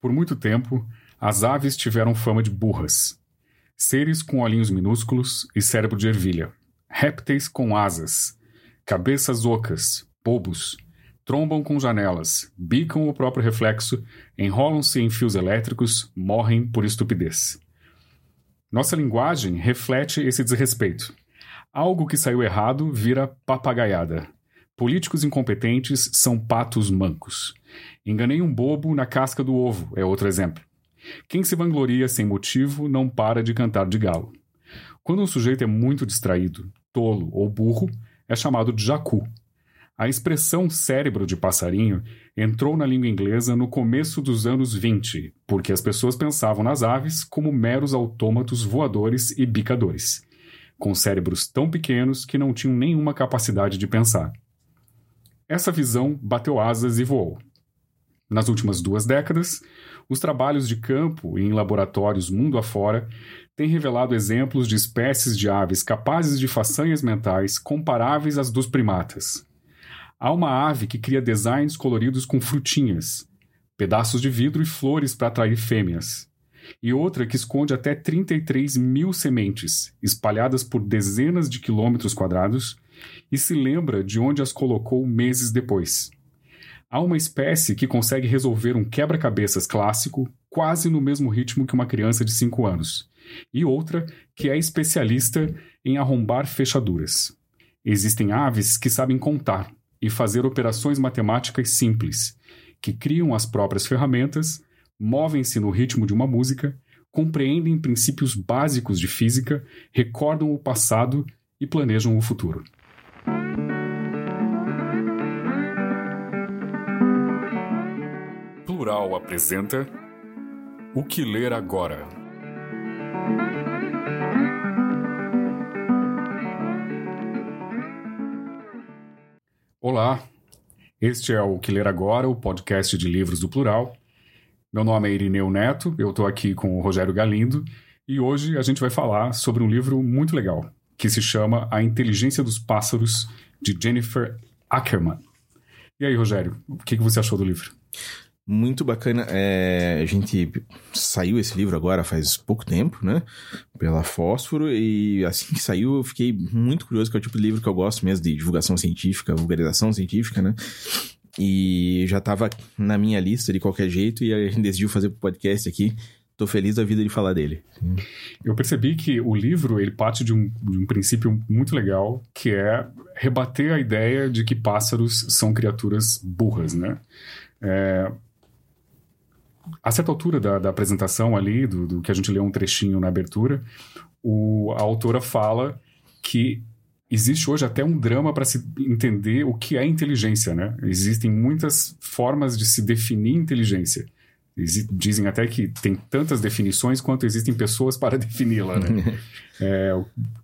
Por muito tempo, as aves tiveram fama de burras. Seres com olhinhos minúsculos e cérebro de ervilha. Répteis com asas. Cabeças ocas, bobos. Trombam com janelas, bicam o próprio reflexo, enrolam-se em fios elétricos, morrem por estupidez. Nossa linguagem reflete esse desrespeito. Algo que saiu errado vira papagaiada. Políticos incompetentes são patos mancos. Enganei um bobo na casca do ovo, é outro exemplo. Quem se vangloria sem motivo não para de cantar de galo. Quando um sujeito é muito distraído, tolo ou burro, é chamado de jacu. A expressão cérebro de passarinho entrou na língua inglesa no começo dos anos 20, porque as pessoas pensavam nas aves como meros autômatos voadores e bicadores, com cérebros tão pequenos que não tinham nenhuma capacidade de pensar. Essa visão bateu asas e voou. Nas últimas duas décadas, os trabalhos de campo e em laboratórios mundo afora têm revelado exemplos de espécies de aves capazes de façanhas mentais comparáveis às dos primatas. Há uma ave que cria designs coloridos com frutinhas, pedaços de vidro e flores para atrair fêmeas, e outra que esconde até 33 mil sementes, espalhadas por dezenas de quilômetros quadrados, e se lembra de onde as colocou meses depois. Há uma espécie que consegue resolver um quebra-cabeças clássico quase no mesmo ritmo que uma criança de 5 anos, e outra que é especialista em arrombar fechaduras. Existem aves que sabem contar e fazer operações matemáticas simples, que criam as próprias ferramentas, movem-se no ritmo de uma música, compreendem princípios básicos de física, recordam o passado e planejam o futuro. Plural apresenta O que ler agora? Olá, este é o Que Ler Agora, o podcast de livros do Plural. Meu nome é Irineu Neto, eu estou aqui com o Rogério Galindo e hoje a gente vai falar sobre um livro muito legal que se chama A Inteligência dos Pássaros, de Jennifer Ackerman. E aí, Rogério, o que, que você achou do livro? Muito bacana. É, a gente saiu esse livro agora faz pouco tempo, né? Pela Fósforo. E assim que saiu, eu fiquei muito curioso, que é o tipo de livro que eu gosto mesmo de divulgação científica, vulgarização científica, né? E já estava na minha lista de qualquer jeito, e a gente decidiu fazer o podcast aqui. Tô feliz da vida de falar dele. Eu percebi que o livro ele parte de um, de um princípio muito legal, que é rebater a ideia de que pássaros são criaturas burras, né? É, a certa altura da, da apresentação ali, do, do, que a gente leu um trechinho na abertura, o, a autora fala que existe hoje até um drama para se entender o que é inteligência, né? Existem muitas formas de se definir inteligência. Dizem até que tem tantas definições quanto existem pessoas para defini-la, né? é,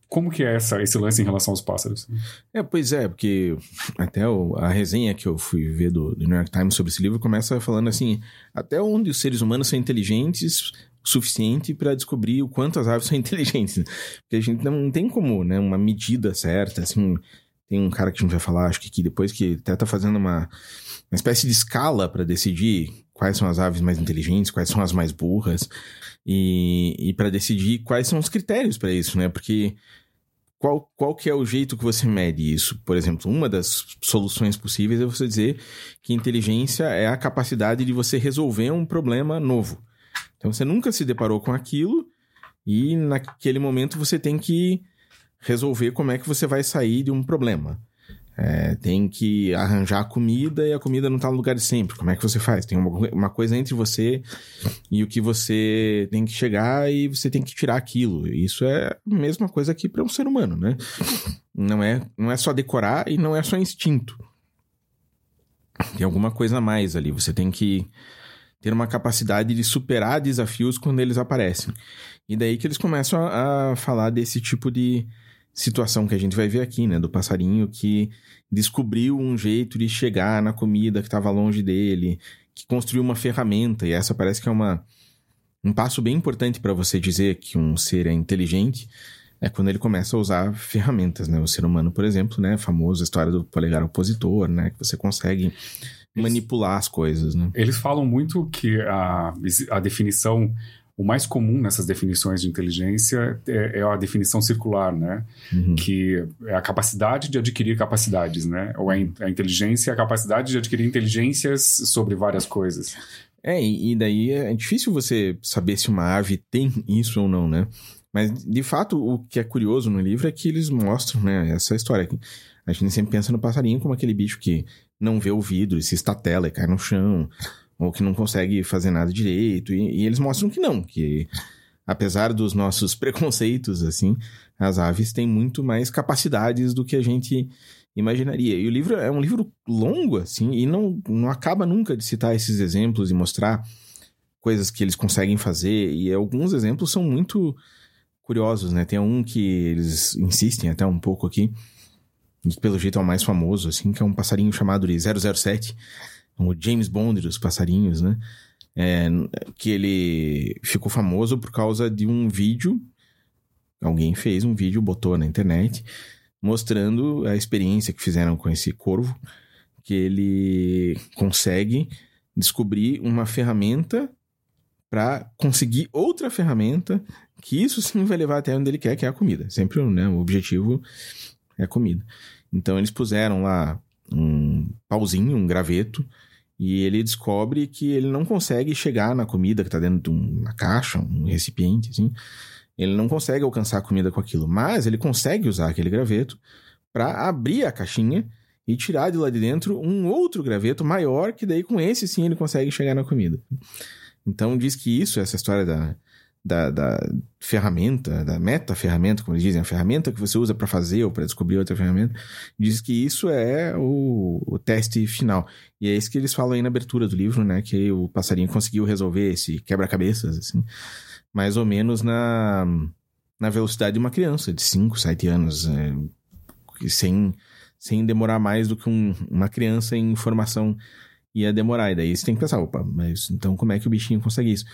como que é essa, esse lance em relação aos pássaros? É, pois é, porque até o, a resenha que eu fui ver do, do, New York Times sobre esse livro começa falando assim, até onde os seres humanos são inteligentes o suficiente para descobrir o quanto as aves são inteligentes. Porque a gente não tem como, né, uma medida certa, assim, tem um cara que a gente vai falar, acho que aqui depois, que até tá fazendo uma, uma espécie de escala para decidir quais são as aves mais inteligentes, quais são as mais burras, e, e para decidir quais são os critérios para isso, né? Porque qual, qual que é o jeito que você mede isso? Por exemplo, uma das soluções possíveis é você dizer que inteligência é a capacidade de você resolver um problema novo. Então você nunca se deparou com aquilo e naquele momento você tem que resolver como é que você vai sair de um problema. É, tem que arranjar comida e a comida não está no lugar de sempre. Como é que você faz? Tem uma, uma, coisa entre você e o que você tem que chegar e você tem que tirar aquilo. Isso é a mesma coisa aqui para um ser humano, né? Não é, não é só decorar e não é só instinto. Tem alguma coisa a mais ali. Você tem que ter uma capacidade de superar desafios quando eles aparecem. E daí que eles começam a, a falar desse tipo de situação que a gente vai ver aqui, né? Do passarinho que descobriu um jeito de chegar na comida que estava longe dele, que construiu uma ferramenta, e essa parece que é uma, um passo bem importante para você dizer que um ser é inteligente, é quando ele começa a usar ferramentas, né? O ser humano, por exemplo, né? A famosa história do polegar opositor, né? Que você consegue manipular as coisas, né? Eles falam muito que a, a definição o mais comum nessas definições de inteligência é, é a definição circular, né? Uhum. Que é a capacidade de adquirir capacidades, né? Ou a, a inteligência é a capacidade de adquirir inteligências sobre várias coisas. É, e daí é difícil você saber se uma ave tem isso ou não, né? Mas, de fato, o que é curioso no livro é que eles mostram, né, essa história. A gente sempre pensa no passarinho como aquele bicho que não vê o vidro e se estatela e cai no chão ou que não consegue fazer nada direito. E, e, eles mostram que não, que apesar dos nossos preconceitos, assim, as aves têm muito mais capacidades do que a gente imaginaria. E o livro é um livro longo, assim, e não, não acaba nunca de citar esses exemplos e mostrar coisas que eles conseguem fazer. E alguns exemplos são muito curiosos, né? Tem um que eles insistem até um pouco aqui, pelo jeito é o mais famoso, assim, que é um passarinho chamado de 007 o James Bond dos passarinhos, né? É, que ele ficou famoso por causa de um vídeo. Alguém fez um vídeo, botou na internet, mostrando a experiência que fizeram com esse corvo, que ele consegue descobrir uma ferramenta para conseguir outra ferramenta, que isso sim vai levar até onde ele quer, que é a comida. Sempre né, o objetivo é a comida. Então eles puseram lá um pauzinho, um graveto, e ele descobre que ele não consegue chegar na comida que está dentro de uma caixa, um recipiente, assim. Ele não consegue alcançar a comida com aquilo, mas ele consegue usar aquele graveto para abrir a caixinha e tirar de lá de dentro um outro graveto maior, que daí com esse sim ele consegue chegar na comida. Então diz que isso, essa história da, da, da ferramenta, da meta-ferramenta, como eles dizem, a ferramenta que você usa para fazer ou para descobrir outra ferramenta, diz que isso é o, o, teste final. E é isso que eles falam aí na abertura do livro, né? Que o passarinho conseguiu resolver esse quebra-cabeças, assim, mais ou menos na, na velocidade de uma criança de 5, 7 anos, é, sem, sem demorar mais do que um, uma criança em formação ia demorar. E daí você tem que pensar, opa, mas então como é que o bichinho consegue isso?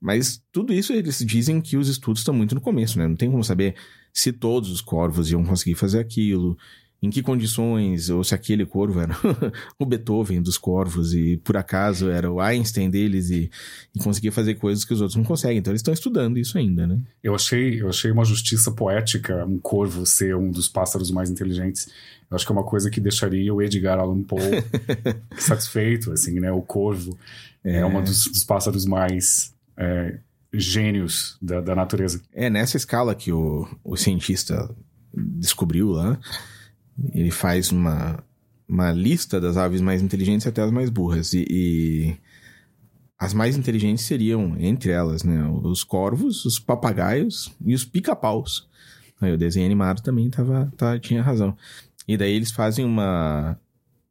Mas tudo isso eles dizem que os estudos estão muito no começo, né? Não tem como saber se todos os corvos iam conseguir fazer aquilo, em que condições, ou se aquele corvo era o Beethoven dos corvos e por acaso era o Einstein deles e, e conseguia fazer coisas que os outros não conseguem. Então eles estão estudando isso ainda, né? Eu achei, eu achei uma justiça poética um corvo ser um dos pássaros mais inteligentes. Eu acho que é uma coisa que deixaria o Edgar Allan Poe satisfeito, assim, né? O corvo é, é um dos, dos pássaros mais é, gênios da, da, natureza. É nessa escala que o, o cientista descobriu lá. Ele faz uma, uma lista das aves mais inteligentes até as mais burras. E, e, as mais inteligentes seriam, entre elas, né, os corvos, os papagaios e os pica-paus. Aí o desenho animado também tava, tá, tinha razão. E daí eles fazem uma,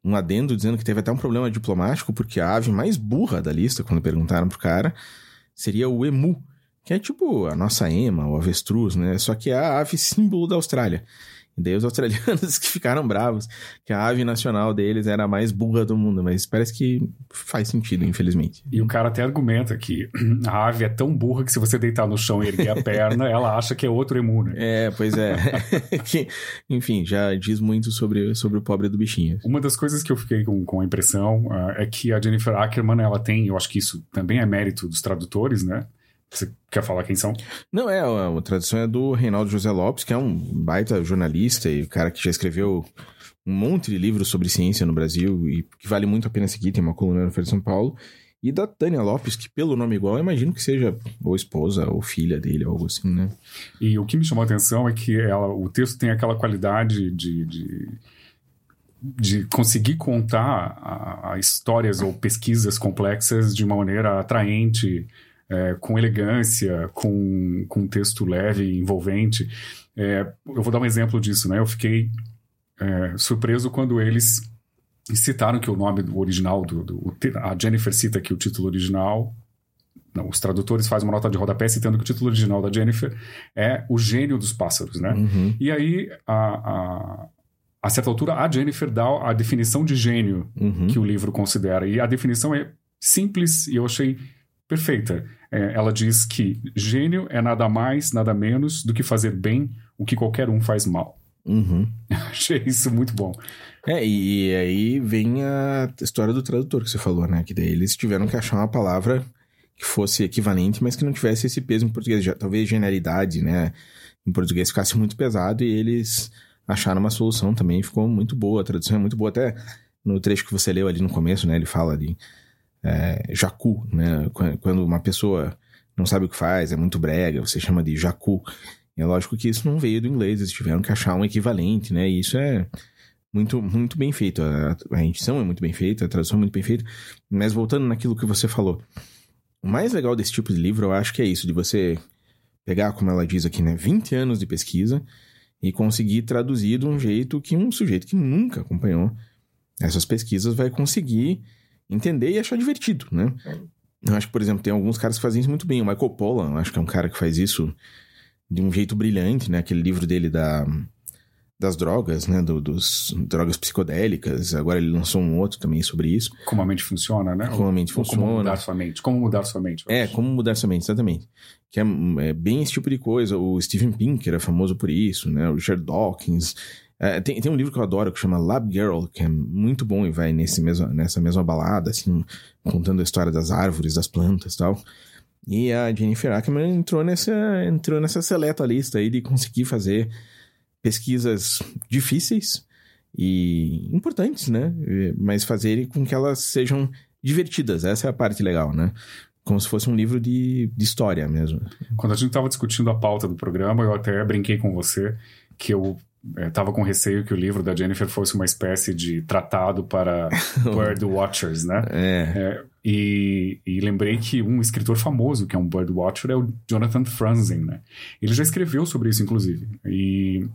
um adendo dizendo que teve até um problema diplomático, porque a ave mais burra da lista, quando perguntaram pro cara, seria o emu, que é tipo a nossa ema, o avestruz, né? Só que é a ave símbolo da Austrália. E daí os australianos que ficaram bravos, que a ave nacional deles era a mais burra do mundo, mas parece que faz sentido, infelizmente. E o cara até argumenta que a ave é tão burra que se você deitar no chão e erguer a perna, ela acha que é outro emu, né? É, pois é. que, enfim, já diz muito sobre, sobre o pobre do bichinho. Uma das coisas que eu fiquei com, com a impressão uh, é que a Jennifer Ackerman, ela tem, eu acho que isso também é mérito dos tradutores, né? Você quer falar quem são? Não, é, a, a tradução é do Reinaldo José Lopes, que é um baita jornalista e cara que já escreveu um monte de livros sobre ciência no Brasil e que vale muito a pena seguir, tem uma coluna no Folha de São Paulo. E da Tânia Lopes, que pelo nome igual, eu imagino que seja ou esposa ou filha dele, algo assim, né? E o que me chamou a atenção é que ela, o texto tem aquela qualidade de, de, de conseguir contar a, a histórias ou pesquisas complexas de uma maneira atraente, é, com elegância, com, com um texto leve, envolvente. É, eu vou dar um exemplo disso, né? Eu fiquei é, surpreso quando eles citaram que o nome do original, do, do, a Jennifer cita aqui o título original. Não, os tradutores fazem uma nota de rodapé citando que o título original da Jennifer é O Gênio dos Pássaros, né? Uhum. E aí, a, a, a, certa altura, a Jennifer dá a definição de gênio Uhum. que o livro considera. E a definição é simples e eu achei perfeita. É, ela diz que gênio é nada mais, nada menos do que fazer bem o que qualquer um faz mal. Uhum. Achei isso muito bom. É, e, e aí vem a história do tradutor que você falou, né? Que daí eles tiveram que achar uma palavra que fosse equivalente, mas que não tivesse esse peso em português. Já, talvez genialidade, né? Em português ficasse muito pesado e eles acharam uma solução também. Ficou muito boa, a tradução é muito boa. Até no trecho que você leu ali no começo, né? Ele fala de é, jacu, né? Qu- Quando uma pessoa não sabe o que faz, é muito brega, você chama de jacu. E é lógico que isso não veio do inglês, eles tiveram que achar um equivalente, né? E isso é muito, muito bem feito. A, a edição é muito bem feita, a tradução é muito bem feita. Mas voltando naquilo que você falou, o mais legal desse tipo de livro, eu acho que é isso, de você pegar, como ela diz aqui, né? 20 anos de pesquisa e conseguir traduzir de um jeito que um sujeito que nunca acompanhou essas pesquisas vai conseguir entender e achar divertido, né? Eu acho que, por exemplo, tem alguns caras que fazem isso muito bem. O Michael Pollan, acho que é um cara que faz isso de um jeito brilhante, né? Aquele livro dele da, das drogas, né? Do, dos drogas psicodélicas. Agora ele lançou um outro também sobre isso. Como a mente funciona, né? Como a mente Ou Como funciona. mudar sua mente. Como mudar sua mente. É, como mudar sua mente, exatamente. Que é, é bem esse tipo de coisa. O Steven Pinker é famoso por isso, né? O Richard Dawkins. É, tem, tem um livro que eu adoro que chama Lab Girl, que é muito bom e vai nesse mesmo, nessa mesma balada, assim, contando a história das árvores, das plantas e tal. E a Jennifer Ackerman entrou nessa, entrou nessa seleta lista aí de conseguir fazer pesquisas difíceis e importantes, né? Mas fazer com que elas sejam divertidas. Essa é a parte legal, né? Como se fosse um livro de, de história mesmo. Quando a gente estava discutindo a pauta do programa, eu até brinquei com você que eu estava com receio que o livro da Jennifer fosse uma espécie de tratado para bird watchers, né? É. É, e, e lembrei que um escritor famoso, que é um bird watcher, é o Jonathan Franzen, né? Ele já escreveu sobre isso, inclusive. E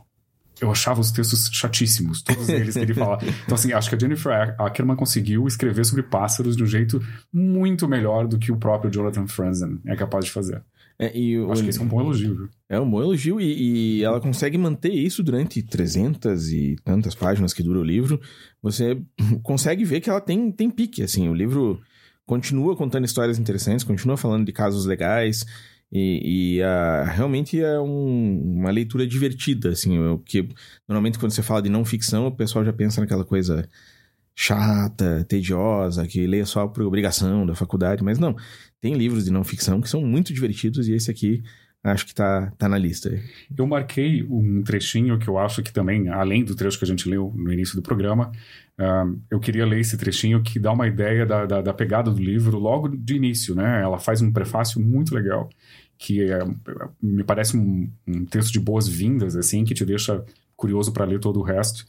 eu achava os textos chatíssimos, todos eles que ele fala. Então, assim, acho que a Jennifer Ackerman conseguiu escrever sobre pássaros de um jeito muito melhor do que o próprio Jonathan Franzen é capaz de fazer. É, e o- Acho que esse é um bom elogio, viu? É um bom elogio e, e ela consegue manter isso durante 300 e tantas páginas que dura o livro. Você consegue ver que ela tem, tem pique, assim. O livro continua contando histórias interessantes, continua falando de casos legais e, e, ah, realmente é um- uma leitura divertida, assim. O que normalmente quando você fala de não ficção, o pessoal já pensa naquela coisa chata, tediosa, que lê só por obrigação da faculdade, mas não. Tem livros de não ficção que são muito divertidos e esse aqui acho que tá, tá na lista. Eu marquei um trechinho que eu acho que também, além do trecho que a gente leu no início do programa, ah, eu queria ler esse trechinho que dá uma ideia da, da, da pegada do livro logo de início, né? Ela faz um prefácio muito legal, que é, me parece um, um texto de boas-vindas, assim, que te deixa curioso para ler todo o resto.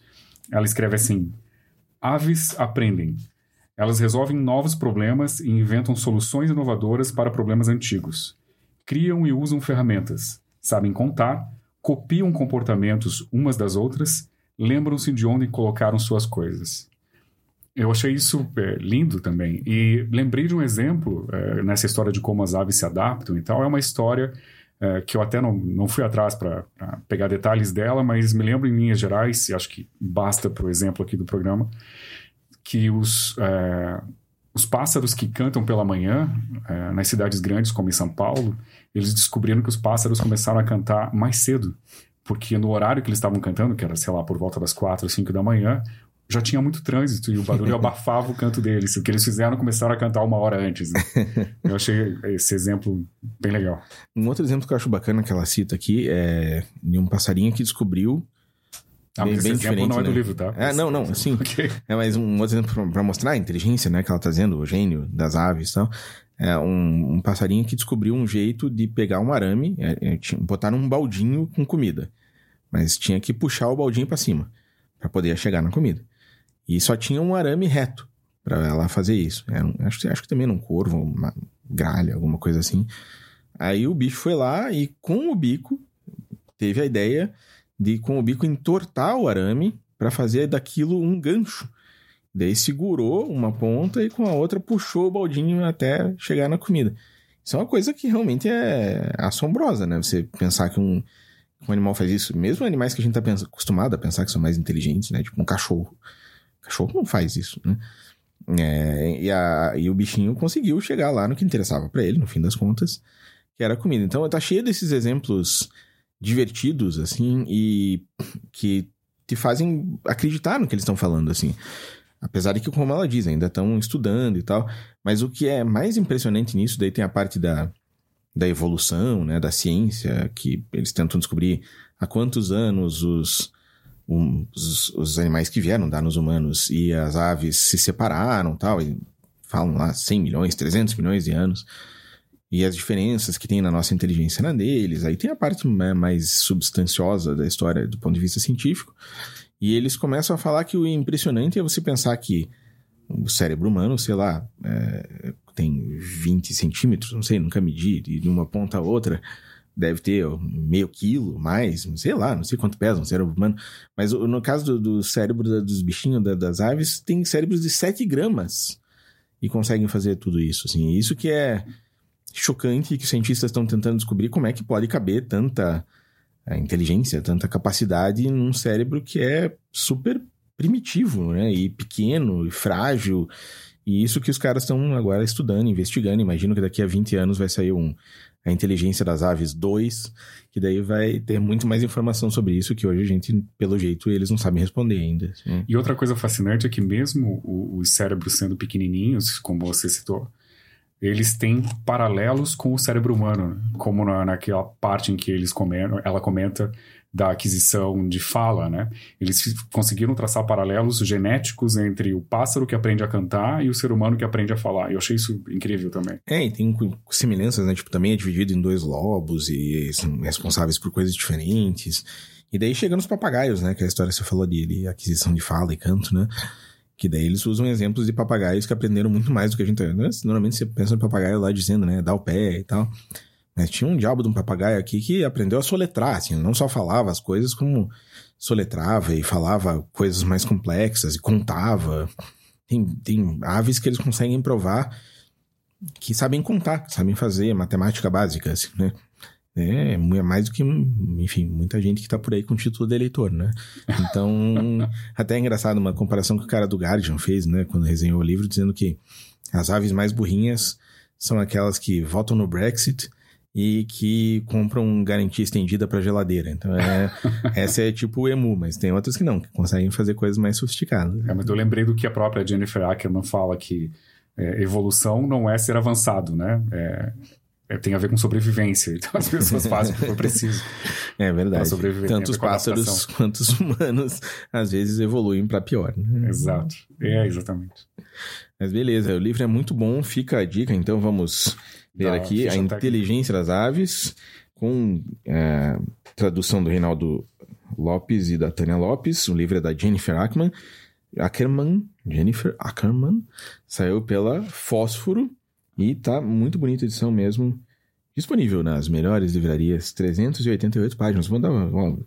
Ela escreve assim: Aves aprendem. Elas resolvem novos problemas e inventam soluções inovadoras para problemas antigos criam e usam ferramentas, sabem contar, copiam comportamentos umas das outras, lembram-se de onde colocaram suas coisas. Eu achei isso é, lindo também. E lembrei de um exemplo é, nessa história de como as aves se adaptam e tal. É uma história é, que eu até não, não fui atrás para pegar detalhes dela, mas me lembro em linhas gerais, e acho que basta para o exemplo aqui do programa, que os, é, os pássaros que cantam pela manhã, é, nas cidades grandes como em São Paulo, eles descobriram que os pássaros começaram a cantar mais cedo, porque no horário que eles estavam cantando, que era, sei lá, por volta das quatro, cinco da manhã, já tinha muito trânsito e o barulho abafava o canto deles. O que eles fizeram, começaram a cantar uma hora antes. Né? Eu achei esse exemplo bem legal. Um outro exemplo que eu acho bacana que ela cita aqui é de um passarinho que descobriu Ah, bem, bem diferente, não é do né? livro, tá? É, não, não, sim. Ok. É mais um outro exemplo para mostrar a inteligência, né, que ela tá dizendo, o gênio das aves e tal. É um, um passarinho que descobriu um jeito de pegar um arame, é, é, botar num baldinho com comida. Mas tinha que puxar o baldinho para cima para poder chegar na comida. E só tinha um arame reto para ela fazer isso. Era um- acho, que- acho que também era um corvo, uma gralha, alguma coisa assim. Aí o bicho foi lá e com o bico teve a ideia de com o bico entortar o arame para fazer daquilo um gancho. Daí segurou uma ponta e com a outra puxou o baldinho até chegar na comida. Isso é uma coisa que realmente é assombrosa, né? Você pensar que um, um animal faz isso. Mesmo animais que a gente tá acostumado a pensar que são mais inteligentes, né? Tipo um cachorro. O cachorro não faz isso, né? É, e, a- e o bichinho conseguiu chegar lá no que interessava para ele, no fim das contas, que era a comida. Então tá cheio desses exemplos divertidos, assim, e que te fazem acreditar no que eles estão falando, assim. Apesar de que, como ela diz, ainda estão estudando e tal. Mas o que é mais impressionante nisso, daí tem a parte da, da evolução, né, da ciência, que eles tentam descobrir há quantos anos os, um, os, os animais que vieram dar nos humanos e as aves se separaram tal, e falam lá 100 milhões, 300 milhões de anos, e as diferenças que tem na nossa inteligência na deles. Aí tem a parte né, mais substanciosa da história do ponto de vista científico, e eles começam a falar que o impressionante é você pensar que o cérebro humano, sei lá, é, tem 20 centímetros, não sei, nunca medi, de uma ponta a outra deve ter meio quilo, mais, sei lá, não sei quanto pesa um cérebro humano. Mas no caso do, do cérebro da- dos bichinhos, da- das aves, tem cérebros de 7 gramas e conseguem fazer tudo isso. Assim. Isso que é chocante que os cientistas estão tentando descobrir como é que pode caber tanta eh, inteligência, tanta capacidade num cérebro que é super primitivo, né? E pequeno e frágil. E isso que os caras estão agora estudando, investigando. Imagino que daqui a 20 anos vai sair um A Inteligência das Aves 2, que daí vai ter muito mais informação sobre isso que hoje a gente, pelo jeito, eles não sabem responder ainda. assim. E outra coisa fascinante é que mesmo os cérebros sendo pequenininhos, como você citou, eles têm paralelos com o cérebro humano, como na, naquela parte em que eles comentam, ela comenta da aquisição de fala, né? Eles conseguiram traçar paralelos genéticos entre o pássaro que aprende a cantar e o ser humano que aprende a falar. Eu achei isso incrível também. É, e tem semelhanças, né? Tipo, também é dividido em dois lobos e são responsáveis por coisas diferentes. E daí chega nos papagaios, né? Que é a história que você falou de, de aquisição de fala e canto, né? Que daí eles usam exemplos de papagaios que aprenderam muito mais do que a gente. né? Normalmente você pensa no papagaio lá dizendo, né? Dá o pé e tal. Mas tinha um diabo de um papagaio aqui que aprendeu a soletrar, assim. Não só falava as coisas, como soletrava e falava coisas mais complexas e contava. Tem, tem aves que eles conseguem provar que sabem contar, que sabem fazer matemática básica, assim, né? É, mu- é mais do que, enfim, muita gente que tá por aí com título de eleitor, né? Então, até é engraçado uma comparação que o cara do Guardian fez, né? Quando resenhou o livro, dizendo que as aves mais burrinhas são aquelas que votam no Brexit e que compram garantia estendida para geladeira. Então, é, essa é tipo o emu, mas tem outras que não, que conseguem fazer coisas mais sofisticadas. É, mas eu lembrei do que a própria Jennifer Ackerman fala que é, evolução não é ser avançado, né? É- tem a ver com sobrevivência. Então as pessoas fazem o que for preciso. É verdade. Tanto os pássaros quanto os humanos às vezes evoluem para pior. Né? Exato. É, exatamente. Mas beleza, o livro é muito bom, fica a dica, então vamos Da aqui A. Inteligência das Aves, com é, tradução do Reinaldo Lopes e da Tânia Lopes. O livro é da Jennifer Ackerman. Ackerman, Jennifer Ackerman, saiu pela Fósforo e tá muito bonita a edição mesmo. Disponível nas melhores livrarias, 388 páginas. Vou dar um,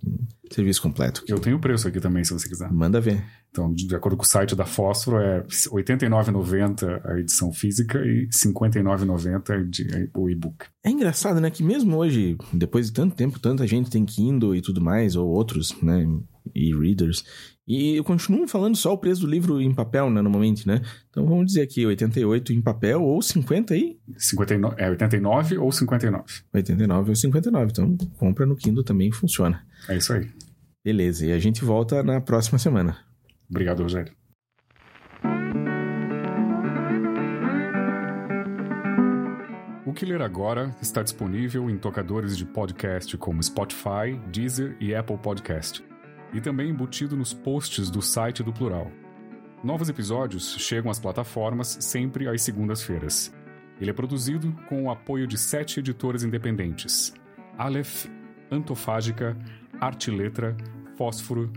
serviço completo. Eu tenho o preço aqui também, se você quiser. Manda ver. Então, de acordo com o site da Fósforo, é R$ 89,90 a edição física e R$ 59,90 de- o e-book. É engraçado, né? Que mesmo hoje, depois de tanto tempo, tanta gente tem Kindle e tudo mais, ou outros, né? E-readers. E eu continuo falando só o preço do livro em papel, né? Normalmente, né? Então vamos dizer aqui, 88 em papel ou 50 aí. 59, é 89 ou 59. 89 ou 59. Então compra no Kindle também funciona. É isso aí. Beleza, e a gente volta na próxima semana. Obrigado, Rogério. O que ler agora está disponível em tocadores de podcast como Spotify, Deezer e Apple Podcast. E também embutido nos posts do site do Plural. Novos episódios chegam às plataformas sempre às segundas-feiras. Ele é produzido com o apoio de sete editoras independentes: Aleph, Antofágica, Arte Letra, Fósforo,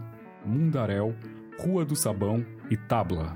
Mundaréu, Rua do Sabão e Tabla.